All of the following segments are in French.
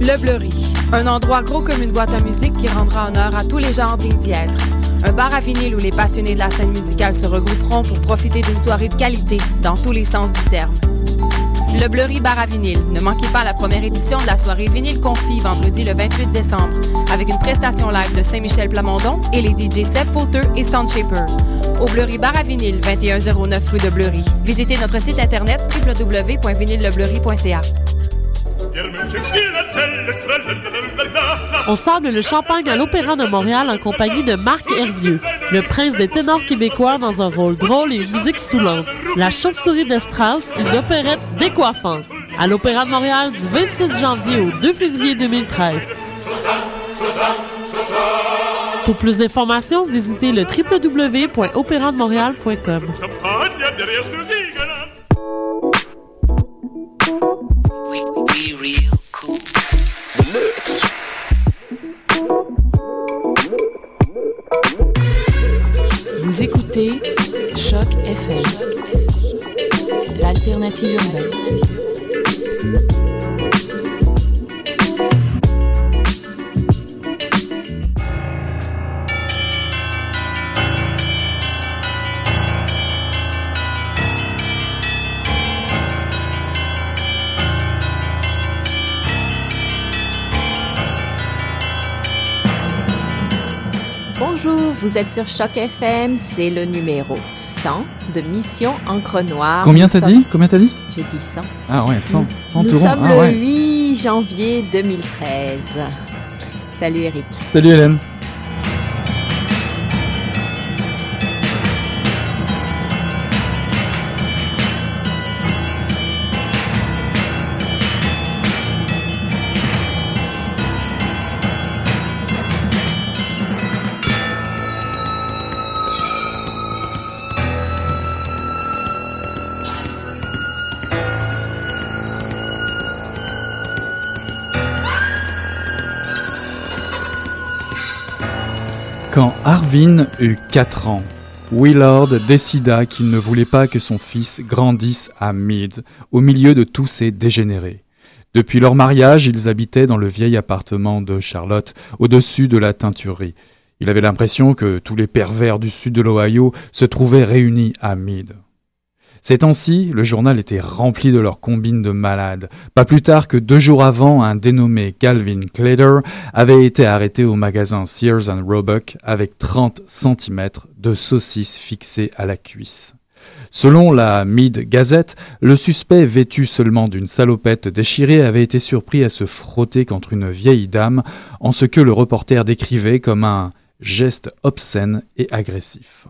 Le Bleury, un endroit gros comme une boîte à musique qui rendra honneur à tous les gens dignes d'y être. Un bar à vinyle où les passionnés de la scène musicale se regrouperont pour profiter d'une soirée de qualité dans tous les sens du terme. Le Bleury Bar à vinyle. Ne manquez pas la première édition de la soirée Vinyle Confi vendredi le 28 décembre avec une prestation live de Saint-Michel Plamondon et les DJ Seb Fauteux et Soundshaper. Au Bleury Bar à vinyle, 2109 rue de Bleury. Visitez notre site internet www.vinylelebleury.ca. On sable le champagne à l'Opéra de Montréal en compagnie de Marc Hervieux, le prince des ténors québécois dans un rôle drôle et une musique soulante. La chauve-souris de Strauss, une opérette décoiffante. À l'Opéra de Montréal du 26 janvier au 2 février 2013. Pour plus d'informations, visitez le www.opérademontréal.com. Bonjour, vous êtes sur Choc FM, c'est le numéro 100 de Mission Encre Noire. Combien t'as sommes- dit Combien t'as dit J'ai dit 100. Ah ouais, 100. 100 Nous sommes Ah le ouais. 8 janvier 2013. Salut Eric. Salut Hélène. Eut 4 ans, Willard décida qu'il ne voulait pas que son fils grandisse à Mead, au milieu de tous ces dégénérés. Depuis leur mariage, ils habitaient dans le vieil appartement de Charlotte, au-dessus de la teinturerie. Il avait l'impression que tous les pervers du sud de l'Ohio se trouvaient réunis à Mead. Ces temps-ci, le journal était rempli de leurs combines de malades. Pas plus tard que deux jours avant, un dénommé Calvin Clader avait été arrêté au magasin Sears and Roebuck avec 30 cm de saucisses fixées à la cuisse. Selon la Mid Gazette, le suspect vêtu seulement d'une salopette déchirée avait été surpris à se frotter contre une vieille dame en ce que le reporter décrivait comme un geste obscène et agressif.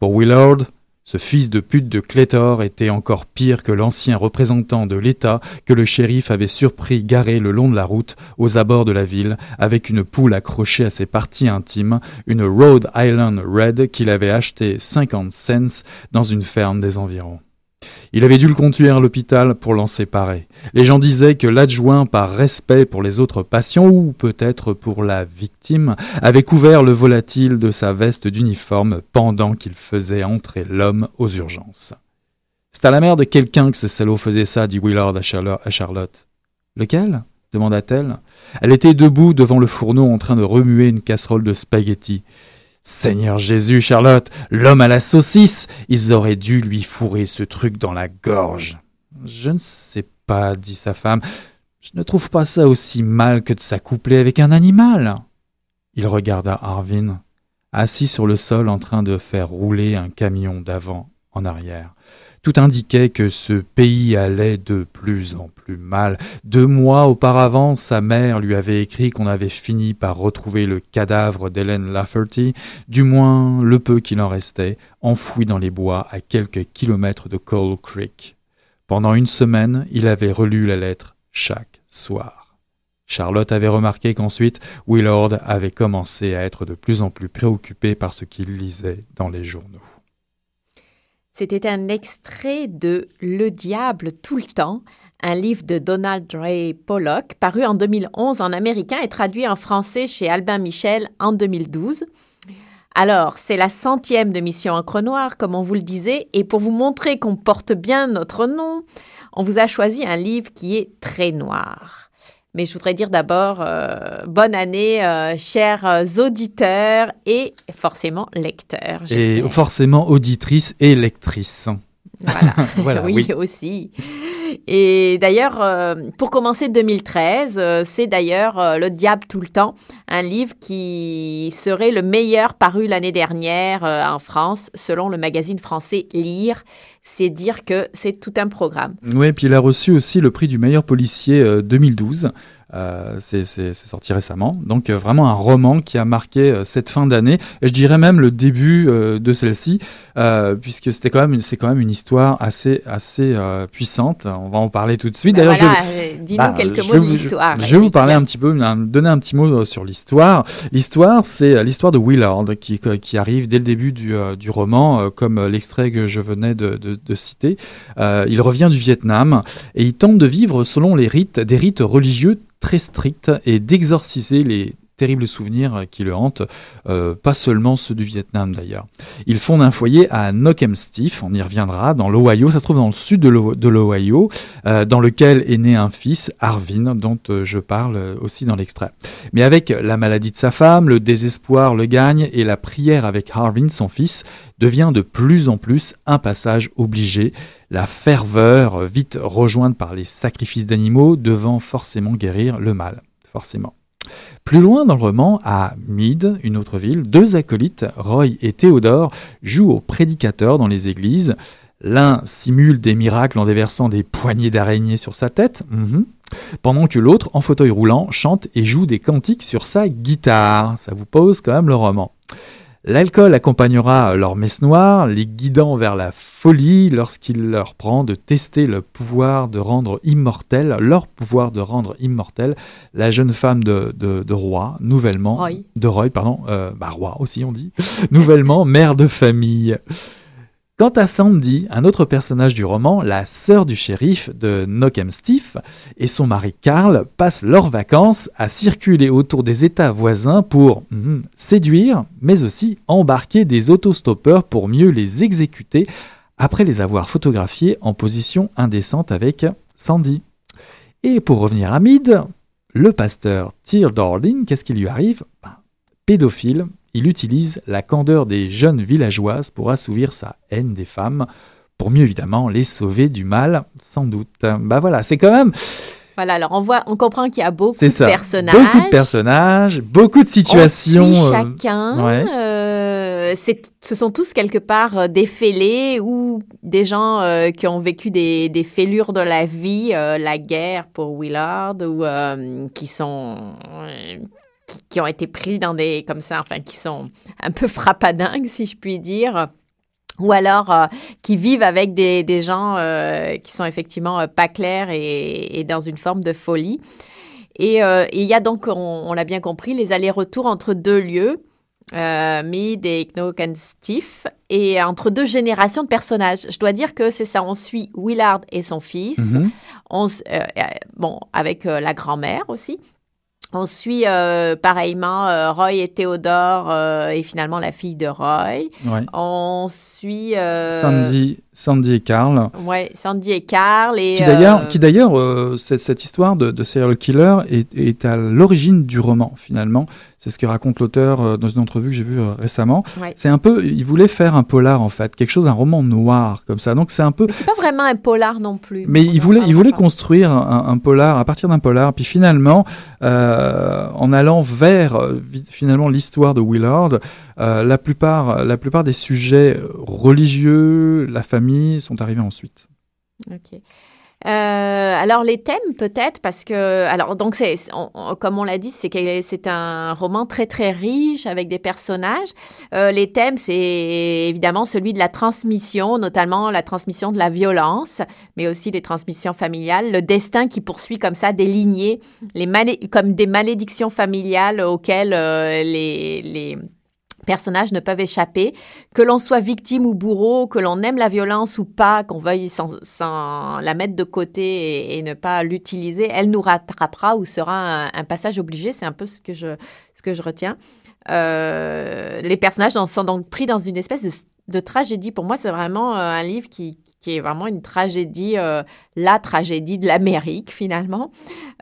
Pour Willard, ce fils de pute de Claytor était encore pire que l'ancien représentant de l'État que le shérif avait surpris garé le long de la route aux abords de la ville avec une poule accrochée à ses parties intimes, une Rhode Island Red qu'il avait achetée 50 cents dans une ferme des environs. Il avait dû le conduire à l'hôpital pour l'en séparer. Les gens disaient que l'adjoint, par respect pour les autres patients ou peut-être pour la victime, avait couvert le volatile de sa veste d'uniforme pendant qu'il faisait entrer l'homme aux urgences. C'est à la mère de quelqu'un que ce salaud faisait ça, dit Willard à Charlo- à Charlotte. Lequel? demanda-t-elle. Elle était debout devant le fourneau en train de remuer une casserole de spaghettis. Seigneur Jésus, Charlotte, l'homme à la saucisse, ils auraient dû lui fourrer ce truc dans la gorge. Je ne sais pas, dit sa femme. Je ne trouve pas ça aussi mal que de s'accoupler avec un animal. Il regarda Arvin, assis sur le sol en train de faire rouler un camion d'avant en arrière. Tout indiquait que ce pays allait de plus en plus mal. Deux mois auparavant, sa mère lui avait écrit qu'on avait fini par retrouver le cadavre d'Hélène Lafferty, du moins le peu qu'il en restait, enfoui dans les bois à quelques kilomètres de Coal Creek. Pendant une semaine, il avait relu la lettre chaque soir. Charlotte avait remarqué qu'ensuite, Willard avait commencé à être de plus en plus préoccupé par ce qu'il lisait dans les journaux. C'était un extrait de Le diable tout le temps, un livre de Donald Ray Pollock, paru en 2011 en américain et traduit en français chez Albin Michel en 2012. Alors, c'est la centième de Mission Encre Noire, comme on vous le disait, et pour vous montrer qu'on porte bien notre nom, on vous a choisi un livre qui est très noir. Mais je voudrais dire d'abord euh, bonne année, euh, chers auditeurs et forcément lecteurs. Et forcément auditrices et lectrices. Voilà, voilà oui, aussi. Et d'ailleurs, euh, pour commencer 2013, euh, c'est d'ailleurs euh, Le Diable tout le temps, un livre qui serait le meilleur paru l'année dernière en France, selon le magazine français Lire. C'est dire que c'est tout un programme. Oui, puis il a reçu aussi le prix du meilleur policier 2012. Euh, c'est sorti récemment. Donc euh, vraiment un roman qui a marqué euh, cette fin d'année et je dirais même le début de celle-ci puisque c'était quand même c'est quand même une histoire assez assez puissante. On va en parler tout de suite. D'ailleurs, dis-nous bah, quelques mots de l'histoire. Je, vais vous parler un petit peu, donner un petit mot sur l'histoire. L'histoire, c'est l'histoire de Willard qui, qui arrive dès le début du, du roman, comme l'extrait que je venais de, de, de citer. il revient du Vietnam et il tente de vivre selon les rites des rites religieux très strict et d'exorciser les terribles souvenirs qui le hantent, euh, pas seulement ceux du Vietnam d'ailleurs. Il fonde un foyer à Knockemstiff, on y reviendra, dans l'Ohio, ça se trouve dans le sud de l'Ohio, euh, dans lequel est né un fils, Arvin, dont euh, je parle aussi dans l'extrait. Mais avec la maladie de sa femme, le désespoir le gagne et la prière avec Arvin, son fils, devient de plus en plus un passage obligé, la ferveur vite rejointe par les sacrifices d'animaux devant forcément guérir le mal, forcément. Plus loin dans le roman, à Mead, une autre ville, deux acolytes, Roy et Théodore, jouent au prédicateur dans les églises. L'un simule des miracles en déversant des poignées d'araignées sur sa tête, mhm, pendant que l'autre, en fauteuil roulant, chante et joue des cantiques sur sa guitare. Ça vous pose quand même le roman. L'alcool accompagnera leur messe noire, les guidant vers la folie lorsqu'il leur prend de tester le pouvoir de rendre immortel, leur pouvoir de rendre immortel, la jeune femme de, de, roi, nouvellement, de Roy, pardon, euh, bah roi aussi on dit, nouvellement mère de famille. Quant à Sandy, un autre personnage du roman, la sœur du shérif de Knockemstiff et son mari Carl passent leurs vacances à circuler autour des États voisins pour mhm, séduire, mais aussi embarquer des autostoppeurs pour mieux les exécuter après les avoir photographiés en position indécente avec Sandy. Et pour revenir à Mid, le pasteur Tyr Darling, qu'est-ce qui lui arrive? Ben, Pédophile, il utilise la candeur des jeunes villageoises pour assouvir sa haine des femmes, pour mieux évidemment les sauver du mal, sans doute. Bah voilà, c'est quand même... Voilà, alors on voit, on comprend qu'il y a beaucoup de personnages. Beaucoup de personnages, beaucoup de situations. On suit euh, chacun. Euh, ce sont tous quelque part euh, des fêlés ou des gens qui ont vécu des, des, fêlures de la vie, la guerre pour Willard, ou qui sont qui, ont été pris dans des, comme ça, enfin, qui sont un peu frappadingues, si je puis dire ou alors euh, qui vivent avec des, des gens euh, qui sont effectivement euh, pas clairs et, et, dans une forme de folie. Et il y a donc, on, l'a bien compris, les allers-retours entre deux lieux, Mead et Knokenstiff, et entre deux générations de personnages. Je dois dire que c'est ça, on suit Willard et son fils, mm-hmm. on, bon, avec la grand-mère aussi, on suit euh, pareillement euh, Roy et Théodore euh, et finalement la fille de Roy. On suit Sandy, Sandy et Carl. Ouais, Sandy et Carl et qui d'ailleurs, cette, cette, histoire de, de serial killer est, est à l'origine du roman finalement. C'est ce que raconte l'auteur euh, dans une entrevue que j'ai vue euh, récemment. C'est un peu, il voulait faire un polar en fait, quelque chose, un roman noir comme ça. Donc c'est un peu. C'est pas vraiment un polar non plus. Mais il voulait, il voulait construire un, polar à partir d'un polar. Puis finalement, euh, en allant vers finalement l'histoire de Willard, la plupart, la plupart des sujets religieux, la famille, sont arrivés ensuite. Ok. Euh, alors les thèmes peut-être parce que alors donc c'est comme on l'a dit c'est c'est un roman très très riche avec des personnages. Euh, les thèmes c'est évidemment celui de la transmission, notamment la transmission de la violence, mais aussi les transmissions familiales, le destin qui poursuit comme ça des lignées, les comme des malédictions familiales auxquelles euh, les, les personnages ne peuvent échapper, que l'on soit victime ou bourreau, que l'on aime la violence ou pas, qu'on veuille la mettre de côté et, ne pas l'utiliser, elle nous rattrapera ou sera un, passage obligé. C'est un peu ce que je, ce que je retiens. Euh, les personnages sont donc pris dans une espèce de, de tragédie. Pour moi, c'est vraiment euh, un livre qui, qui est vraiment une tragédie, euh, la tragédie de l'Amérique finalement,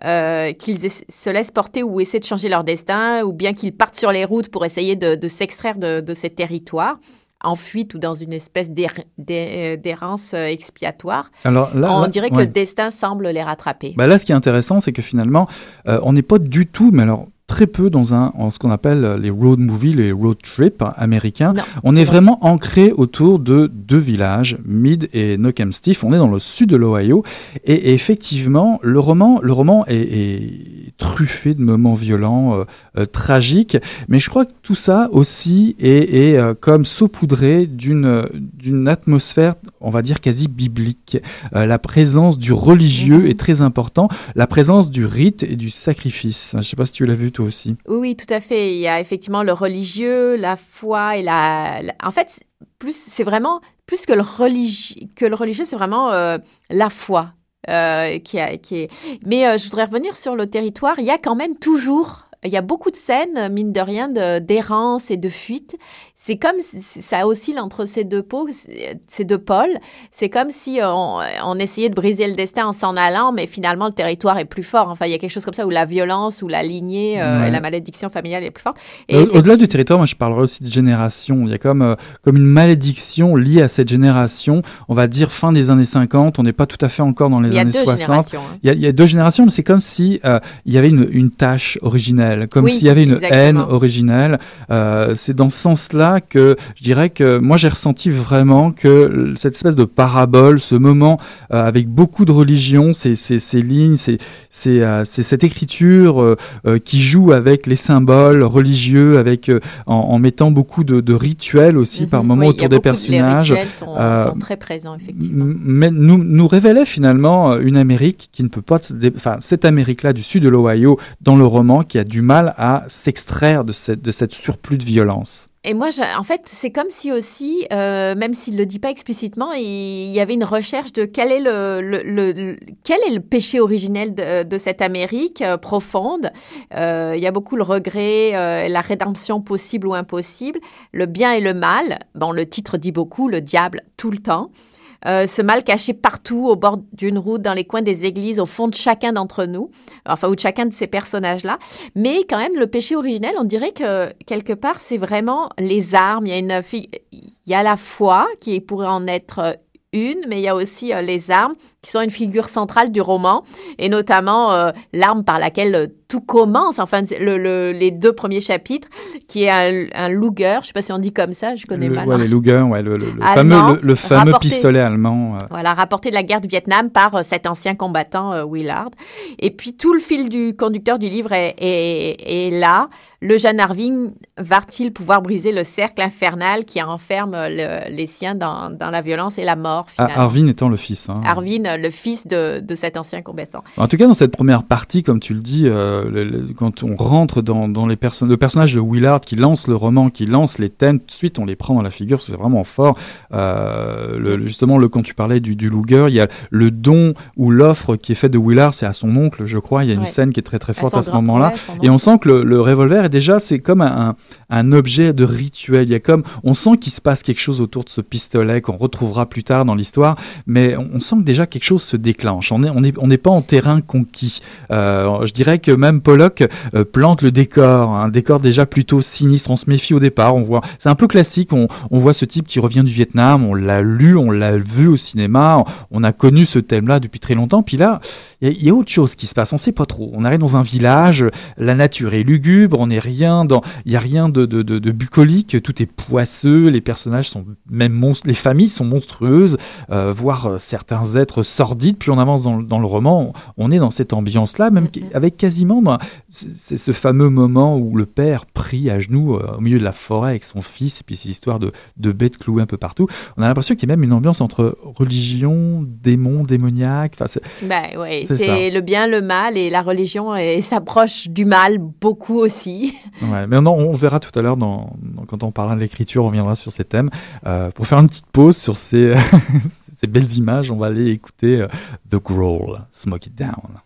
euh, qu'ils se laissent porter ou essaient de changer leur destin, ou bien qu'ils partent sur les routes pour essayer de, s'extraire de, ces territoires en fuite ou dans une espèce d'errance euh, expiatoire. Alors là, on dirait que le destin semble les rattraper. Bah là, ce qui est intéressant, c'est que finalement, on n'est pas du tout, mais alors très peu dans un, en ce qu'on appelle les road movies, les road trips américains. on est, vraiment ancré autour de deux villages, Mead et Stiff. On est dans le sud de l'Ohio. Et, effectivement, le roman, le roman est, truffé de moments violents, euh, euh, tragiques. Mais je crois que tout ça aussi est, euh, comme saupoudré d'une, d'une atmosphère, on va dire, quasi biblique. la présence du religieux est très important. La présence du rite et du sacrifice. Je ne sais pas si tu l'as vu, Oui, tout à fait. Il y a effectivement le religieux, la foi et la. En fait, plus c'est vraiment plus que le religieux, que le religieux, c'est vraiment euh, la foi euh, qui, qui est. Mais euh, je voudrais revenir sur le territoire. Il y a quand même toujours il y a beaucoup de scènes, mine de rien, d'errance et de fuite c'est comme ça oscille entre ces deux pôles, ces deux pôles. C'est comme si on, essayait de briser le destin en s'en allant, mais finalement le territoire est plus fort. Enfin, il y a quelque chose comme ça où la violence, ou la lignée, euh, et la malédiction familiale est plus forte. Au-delà du territoire, moi je parlerai aussi de génération. Il y a comme, euh, comme une malédiction liée à cette génération. On va dire fin des années 50, on n'est pas tout à fait encore dans les années 60. Hein. Il, y a, il y a deux générations, mais c'est comme si euh, il y avait une, une tâche originelle, comme s'il y avait une haine originelle. c'est dans ce sens-là que je dirais que moi j'ai ressenti vraiment que cette espèce de parabole, ce moment euh, avec beaucoup de religion, ces, ces, lignes, c'est euh, cette écriture euh, qui joue avec les symboles religieux, avec en, mettant beaucoup de, rituels aussi par mhm. moments autour des personnages. Les rituels sont, très présents effectivement. Mais nous, nous révélait finalement une Amérique qui ne peut pas, enfin cette Amérique-là du sud de l'Ohio dans le roman qui a du mal à s'extraire de de cette surplus de violence. Et moi, en fait, c'est comme si aussi, euh, même s'il ne le dit pas explicitement, il, y avait une recherche de quel est le, quel est le péché originel de, cette Amérique euh, profonde. Euh, il y a beaucoup le regret, la rédemption possible ou impossible, le bien et le mal. Bon, le titre dit beaucoup, le diable tout le temps. Euh, ce mal caché partout, au bord d'une route, dans les coins des églises, au fond de chacun d'entre nous, enfin, ou de chacun de ces personnages-là. Mais quand même, le péché originel, on dirait que quelque part, c'est vraiment les armes. Il y a une, y a la foi qui pourrait en être une, mais il y a aussi euh, les armes qui sont une figure centrale du roman, et notamment euh, l'arme par laquelle euh, tout commence, enfin le, les deux premiers chapitres, qui est un, un Luger, je ne sais pas si on dit comme ça, je connais mal. Ouais, les Luger, ouais, le, fameux, le, fameux pistolet allemand. Voilà, rapporté de la guerre du Vietnam par cet ancien combattant Willard. Et puis tout le fil du conducteur du livre est, est, est là le jeune Arvin va-t-il pouvoir briser le cercle infernal qui enferme les siens dans, la violence et la mort ah, Arvin étant le fils. Hein. Arvin, le fils de, cet ancien combattant. En tout cas, dans cette première partie, comme tu le dis, quand on rentre dans, les personnages, le personnage de Willard qui lance le roman, qui lance les thèmes, tout de suite on les prend dans la figure, c'est vraiment fort. Euh, justement, le, quand tu parlais du, du Luger, il y a le don ou l'offre qui est faite de Willard, c'est à son oncle, je crois. Il y a une scène qui est très très forte à, ce moment-là. Et on sent que le, le revolver déjà, c'est comme un, objet de rituel. Il y a comme, on sent qu'il se passe quelque chose autour de ce pistolet qu'on retrouvera plus tard dans l'histoire, mais on, sent que déjà quelque chose se déclenche. On n'est on est, on pas en terrain conquis. Euh, je dirais que même Pollock euh, plante le décor, un décor déjà plutôt sinistre. On se méfie au départ. On voit, c'est un peu classique. On, voit ce type qui revient du Vietnam. On l'a lu, on l'a vu au cinéma. On a connu ce thème-là depuis très longtemps. Puis là, il y, a autre chose qui se passe. On sait pas trop. On arrive dans un village. La nature est lugubre. On est rien dans, il y a rien de, de, de, bucolique, tout est poisseux, les personnages sont même monstres, les familles sont monstrueuses, euh, voire euh, certains êtres sordide. Puis on avance dans, le- dans le roman, on, est dans cette ambiance-là, même avec quasiment c'est ce fameux moment où le père prie à genoux euh, au milieu de la forêt avec son fils, et puis ces histoires de, de bêtes clouées un peu partout. On a l'impression qu'il y a même une ambiance entre religion, démon, démoniaque. Enfin, c'est- Ben ouais, C'est le bien, le mal et la religion et s'approche du mal beaucoup aussi. Ouais, mais non, on verra tout à l'heure dans, dans- quand on parlera de l'écriture, on reviendra sur ces thèmes. Euh, pour faire une petite pause sur ces, ces belles images, on va aller écouter euh, The Growl, Smoke It Down.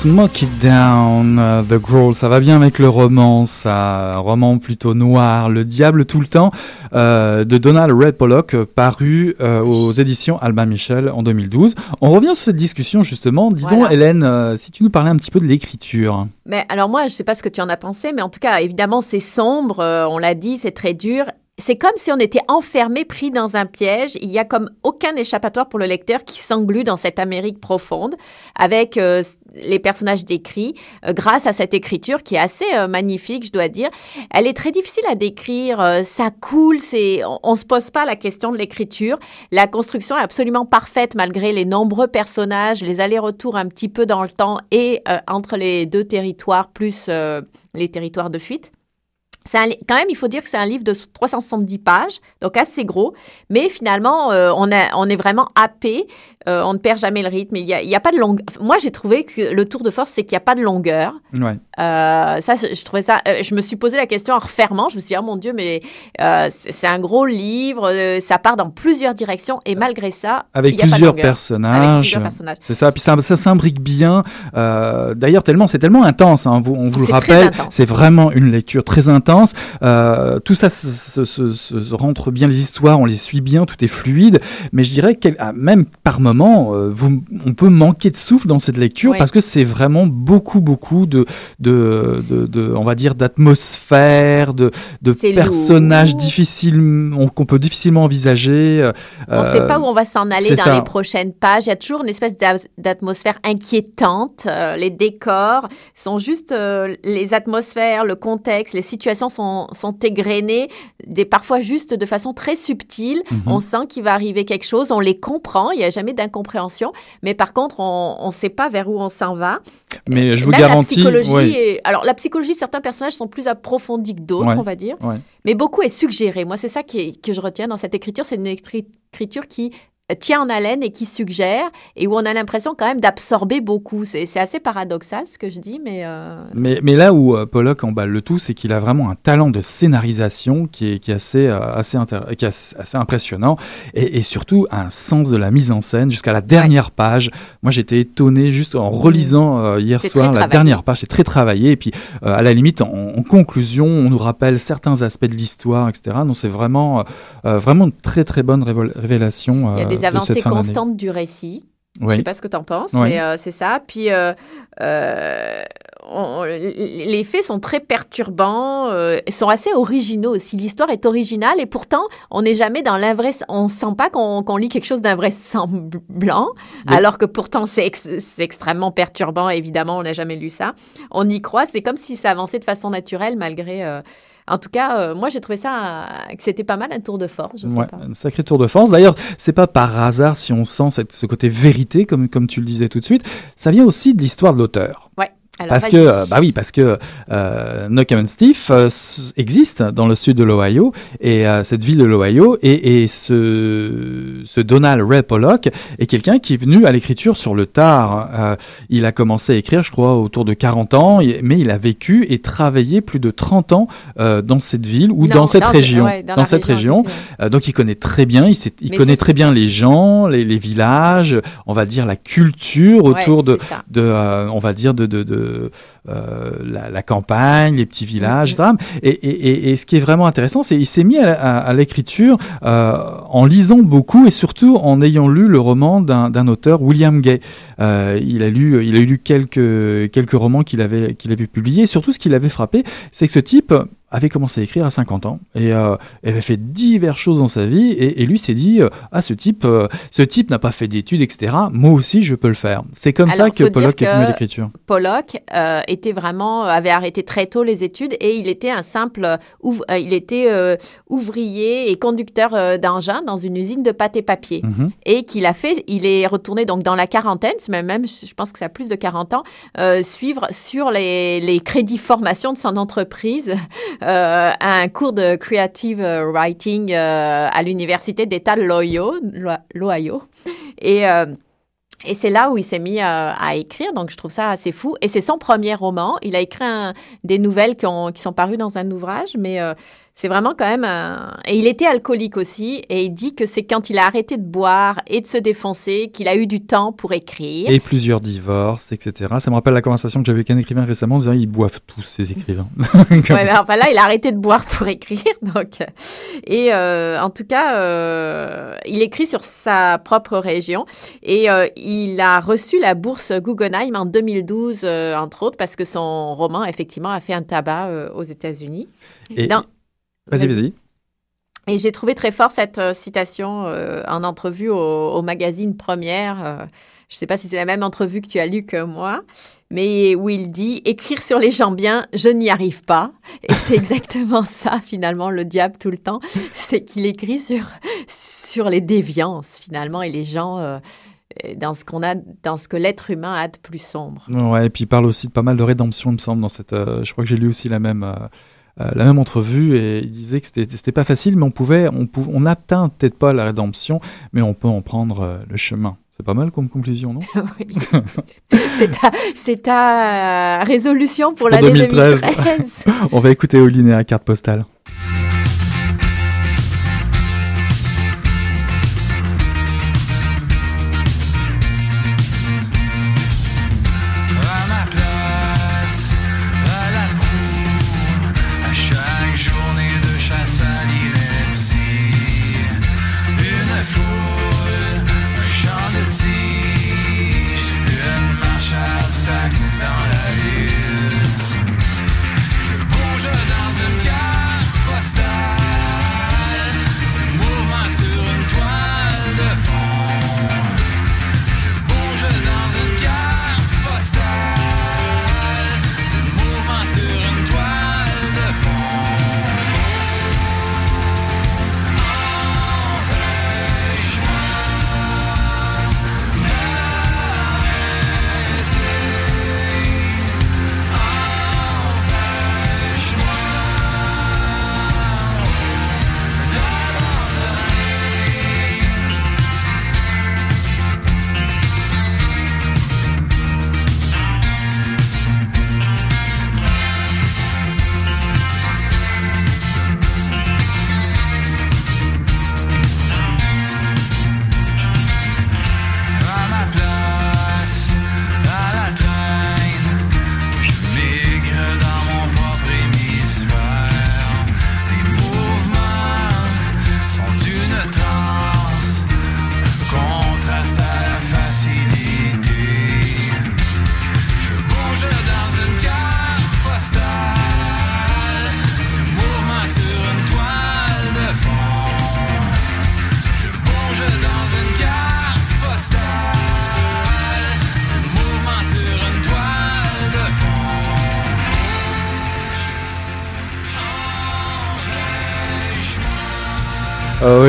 Smoke It Down, euh, The Growl, ça va bien avec le roman, ça, un roman plutôt noir, Le Diable tout le temps, euh, de Donald Red Pollock, euh, paru euh, aux éditions Albin Michel en 2012. On revient sur cette discussion justement. Dis donc. Hélène, euh, si tu nous parlais un petit peu de l'écriture. Mais alors moi, je sais pas ce que tu en as pensé, mais en tout cas, évidemment, c'est sombre, on l'a dit, c'est très dur. C'est comme si on était enfermé, pris dans un piège. Il y a comme aucun échappatoire pour le lecteur qui s'englue dans cette Amérique profonde, avec euh, les personnages décrits, euh, grâce à cette écriture qui est assez euh, magnifique, je dois dire. Elle est très difficile à décrire. ça coule, c'est, on, on se pose pas la question de l'écriture. La construction est absolument parfaite malgré les nombreux personnages, les allers-retours un petit peu dans le temps et entre les deux territoires plus les territoires de fuite. Un quand même, il faut dire que c'est un livre de 370 pages, donc assez gros, mais finalement, euh, on est vraiment happé, euh, on ne perd jamais le rythme, il n'y a, pas de longueur. Moi, j'ai trouvé que le tour de force, c'est qu'il n'y a pas de longueur. Ouais. Euh, ça, je je trouvais ça. euh, je me suis posé la question en refermant. Je me suis dit, oh mon Dieu, mais euh, c'est un gros livre. ça part dans plusieurs directions et malgré ça, Avec il y a pas de plusieurs. Avec personnages. plusieurs personnages. C'est ça, puis ça, ça s'imbrique bien. D'ailleurs, tellement c'est tellement intense. Hein, vous, on vous le rappelle, c'est vraiment une lecture très intense. Tout ça se rentre bien, les histoires, on les suit bien, tout est fluide. Mais je dirais que ah, même par moment, euh, vous, on peut manquer de souffle dans cette lecture Oui. parce que c'est vraiment beaucoup, beaucoup de, de, de, de- on va dire, d'atmosphère, de, personnages lourd. difficiles on- qu'on peut difficilement envisager. euh, On ne sait pas où on va s'en aller dans ça. les prochaines pages. Il y a toujours une espèce d'a- d'atmosphère inquiétante. Euh, les décors sont juste euh, les atmosphères, le contexte, les situations sont, sont égrenées, des, parfois juste de façon très subtile. Mhm. On sent qu'il va arriver quelque chose, on les comprend. Il n'y a jamais d'incompréhension, mais par contre, on ne sait pas vers où on s'en va. Mais je vous Même garantis. La psychologie ouais. est- Alors, la psychologie, certains personnages sont plus approfondis que d'autres, Ouais, on va dire. ouais. Mais beaucoup est suggéré. Moi, c'est ça qui est- que je retiens dans cette écriture. C'est une écri- écriture qui tient en haleine et qui suggère et où on a l'impression quand même d'absorber beaucoup. C'est c'est assez paradoxal ce que je dis, mais... euh, Mais, mais là où euh, Pollock emballe le tout, c'est qu'il a vraiment un talent de scénarisation qui est, qui est, assez, euh, assez, intér- qui est assez, impressionnant et, et surtout un sens de la mise en scène jusqu'à la dernière page. Moi, j'étais étonné juste en relisant euh, hier soir la travaillé. dernière page. C'est très travaillé. Et puis, euh, à la limite, en, en conclusion, on nous rappelle certains aspects de l'histoire, etc. Donc, c'est vraiment, vraiment une très, très bonne révélation. Il y a euh, des de avancées constantes du récit. Je Oui. sais pas ce que tu en penses, Oui. mais euh, c'est ça. Puis euh, euh, on- les faits sont très perturbants, sont assez originaux aussi. L'histoire est originale et pourtant on n'est jamais dans l'invraisemblable. On sent pas qu'on qu'on lit quelque chose d'invraisemblablant, Oui. alors que pourtant c'est ex- c'est extrêmement perturbant. Évidemment, on n'a jamais lu ça. On y croit. C'est comme si ça avançait de façon naturelle malgré. En tout cas, euh, moi j'ai trouvé ça euh, que c'était pas mal un tour de force. Je sais Ouais, pas. un sacré tour de force. D'ailleurs, c'est pas par hasard si on sent cette- ce côté vérité, comme, comme tu le disais tout de suite. Ça vient aussi de l'histoire de l'auteur. Alors, Parce que, euh, bah oui, parce que euh, Knock'em Steve euh, existe dans le sud de l'Ohio et euh, cette ville de l'Ohio et, et ce, ce Donald Ray Pollock est quelqu'un qui est venu à l'écriture sur le tard. Euh, il a commencé à écrire, je crois, autour de 40 ans, mais il a vécu et travaillé plus de 30 ans euh, dans cette ville ou Non, dans cette ce- région. ouais, dans cette région. effectivement. Euh, donc il connaît très bien, il, sait- il connaît très bien les gens, les, les villages, on va dire la culture autour Ouais, de, de euh, on va dire de, de, de euh, la, la campagne, les petits villages, etc. Et, et, et, et ce qui est vraiment intéressant, c'est qu'il s'est mis à, à- à l'écriture euh, en lisant beaucoup et surtout en ayant lu le roman d'un d'un auteur, William Gay. Euh, il a lu, il a lu quelques quelques romans qu'il avait qu'il avait publiés. Et surtout, ce qui l'avait frappé, c'est que ce type avait commencé à écrire à 50 ans et euh, avait fait diverses choses dans sa vie et, et lui s'est dit euh, ah ce type euh, ce type n'a pas fait d'études etc moi aussi je peux le faire. C'est comme ça que Pollock est venu à l'écriture. Pollock euh, était vraiment avait arrêté très tôt les études et il était un simple ouv- il était ouvrier et conducteur d'engin dans une usine de pâte et papier Mhm. et qu'il a fait il est retourné donc dans la quarantaine même même je pense que ça a plus de 40 ans suivre sur les, les crédits formation de son entreprise euh, un cours de creative writing euh, à l'université d'État l'Ohio et euh, et c'est là où il s'est mis à écrire, donc je trouve ça assez fou. Et c'est son premier roman. Il a écrit des nouvelles qui, ont- qui sont parues dans un ouvrage, mais c'est vraiment quand même un... Et il était alcoolique aussi, et il dit que c'est quand il a arrêté de boire et de se défoncer qu'il a eu du temps pour écrire. et plusieurs divorces etc ça me rappelle la conversation que j'avais avec un écrivain récemment en disant ils boivent tous ces écrivains Ouais, mais enfin là, il a arrêté de boire pour écrire. Donc, euh, et euh, en tout cas, euh, il écrit sur sa propre région et euh, il a reçu la bourse Guggenheim en 2012, euh, entre autres, parce que son roman effectivement a fait un tabac aux États-Unis. et. Vas-y vas-y Et j'ai trouvé très fort cette euh, citation euh, en entrevue au, au magazine Première. euh, je ne sais pas si c'est la même entrevue que tu as lue que moi, mais où il dit Écrire sur les gens bien, je n'y arrive pas. Et c'est exactement ça, finalement, le diable tout le temps. C'est qu'il écrit sur, sur les déviances, finalement, et les gens. euh, dans ce qu'on a, dans ce que l'être humain a de plus sombre. ouais et puis il parle aussi de pas mal de rédemption il me semble dans cette je crois que j'ai lu aussi la même la même entrevue et il disait que c'était pas facile mais on pouvait on pou- on n'atteint peut-être pas la rédemption mais on peut en prendre euh, le chemin c'est pas mal comme conclusion non? C'est ta, ta euh, résolution pour Pour l'année 2013. 2013. on va écouter Oliné à carte postale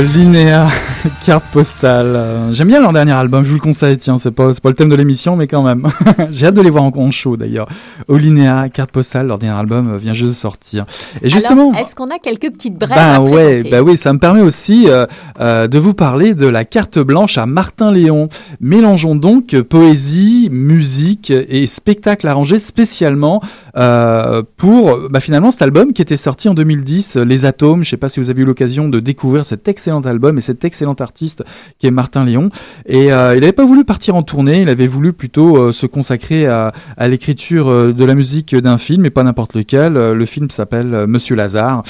Euh, Linéa, carte postale. Euh, J'aime bien leur dernier album, je vous le conseille, tiens, c'est pas, pas le thème de l'émission, mais quand même. J'ai hâte de les voir en, en show d'ailleurs. Linéa, carte postale, leur dernier album euh, vient juste de sortir. Et justement. Est-ce qu'on a quelques petites brèves Bah à ouais, bah oui, ça me permet aussi euh, euh, de vous parler de la carte blanche à Martin Léon. Mélangeons donc poésie, musique et spectacle arrangé spécialement euh, pour bah, finalement cet album qui était sorti en 2010, euh, Les Atomes. Je sais pas si vous avez eu l'occasion de découvrir cet excellent album et cet artiste qui est Martin Léon. Et euh, il n'avait pas voulu partir en tournée, il avait voulu plutôt euh, se consacrer à, à l'écriture euh, de la musique d'un film, et pas n'importe lequel. Le film s'appelle Monsieur Lazare,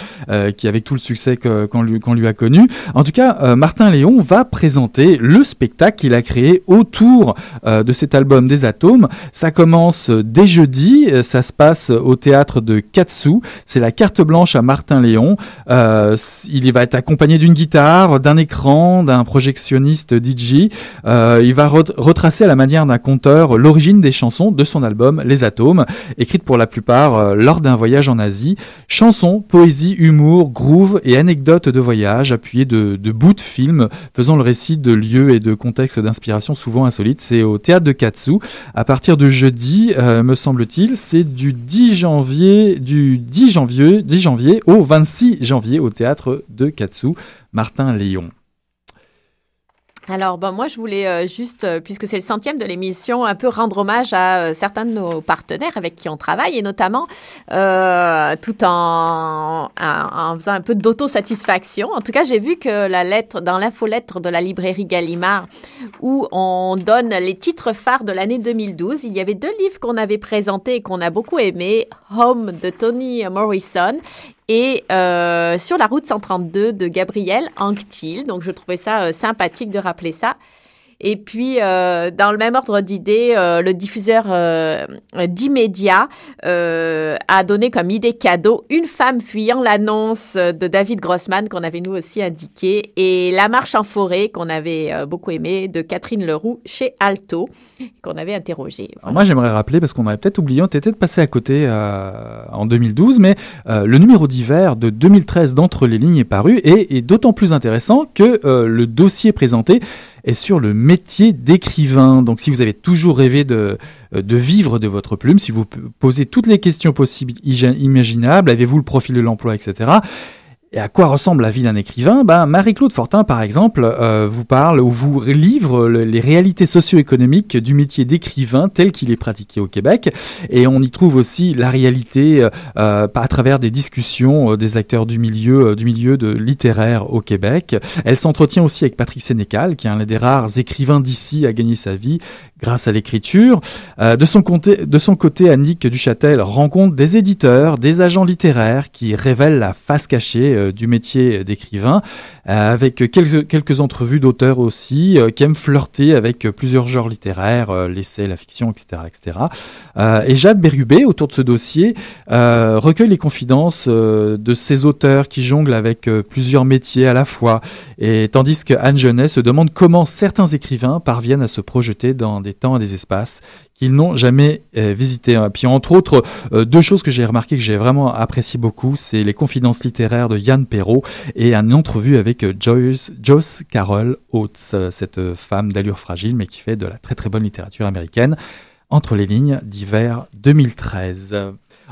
qui avec tout le succès qu'on lui, lui a connu. En tout cas, Martin Léon va présenter le spectacle qu'il a créé autour de cet album des Atomes. Ça commence dès jeudi, ça se passe au théâtre de Katsu. C'est la carte blanche à Martin Léon. Il va être accompagné d'une guitare, d'un écran, d'un projectionniste DJ. Euh, il va re- retracer à la manière d'un conteur l'origine des chansons de son album Les Atomes, écrites pour la plupart euh, lors d'un voyage en Asie. Chansons, poésie, humour, groove et anecdotes de voyage appuyées de, bouts de films faisant le récit de lieux et de contextes d'inspiration souvent insolites. C'est au théâtre de Katsu à partir de jeudi, euh, me semble-t-il, c'est du 10 janvier, du 10 janvier, 10 janvier au 26 janvier au théâtre de Katsu, Martin Léon. Alors, ben, moi, je voulais euh, juste, euh, puisque c'est le centième de l'émission, un peu rendre hommage à euh, certains de nos partenaires avec qui on travaille, et notamment tout en, en, faisant un peu d'autosatisfaction. En tout cas, j'ai vu que la lettre, dans l'infolettre de la librairie Gallimard, où on donne les titres phares de l'année 2012, il y avait deux livres qu'on avait présentés et qu'on a beaucoup aimés, Home de Tony Morrison et euh, sur la route 132 de Gabriel Anctil. Donc, je trouvais ça euh, sympathique de rappeler ça. Et puis, euh, dans le même ordre d'idée, euh, le diffuseur euh, d'immédiat euh, a donné comme idée cadeau Une femme fuyant l'annonce de David Grossman, qu'on avait nous aussi indiqué, et La marche en forêt, qu'on avait beaucoup aimé, de Catherine Leroux chez Alto, qu'on avait interrogé. Moi, j'aimerais rappeler, parce qu'on avait peut-être oublié, on était peut-être passé à côté en 2012, mais le numéro d'hiver de 2013 d'Entre les lignes est paru et est d'autant plus intéressant que le dossier présenté est sur le métier d'écrivain. Donc si vous avez toujours rêvé de, euh, de vivre de votre plume, si vous posez toutes les questions possibles, imaginables, avez-vous le profil de l'emploi, etc., et à quoi ressemble la vie d'un écrivain? Ben, Marie-Claude Fortin, par exemple, euh, vous parle ou vous livre le- les réalités socio-économiques du métier d'écrivain tel qu'il est pratiqué au Québec. Et on y trouve aussi la réalité euh, à travers des discussions euh, des acteurs du milieu, euh, du milieu de littéraire au Québec. Elle s'entretient aussi avec Patrick Sénécal, qui est un des rares écrivains d'ici à gagner sa vie grâce à l'écriture. Euh, de, son côté, de son côté, Annick Duchâtel rencontre des éditeurs, des agents littéraires qui révèlent la face cachée euh, du métier d'écrivain, avec quelques, quelques entrevues d'auteurs aussi, euh, qui aiment flirter avec euh, plusieurs genres littéraires, euh, l'essai, la fiction, etc. etc. Euh, et Jade Bérubé, autour de ce dossier, euh, recueille les confidences euh, de ces auteurs qui jonglent avec euh, plusieurs métiers à la fois, et tandis que Anne Genet se demande comment certains écrivains parviennent à se projeter dans des temps et des espaces qu'ils n'ont jamais euh, visités. Euh, Puis entre autres, euh, deux choses que j'ai remarquées, que j'ai vraiment apprécié beaucoup, c'est les confidences littéraires de Yann Perrault et une entrevue avec euh, Joyce, Joyce Carol Oates, euh, cette femme d'allure fragile, mais qui fait de la très très bonne littérature américaine, entre les lignes d'hiver 2013.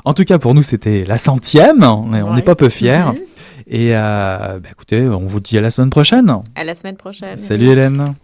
En tout cas, pour nous, c'était la centième. On n'est Ouais. pas peu fiers. Mhm. Et euh, bah, écoutez, on vous dit à la semaine prochaine. À la semaine prochaine. Salut Hélène.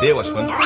deu as coisas.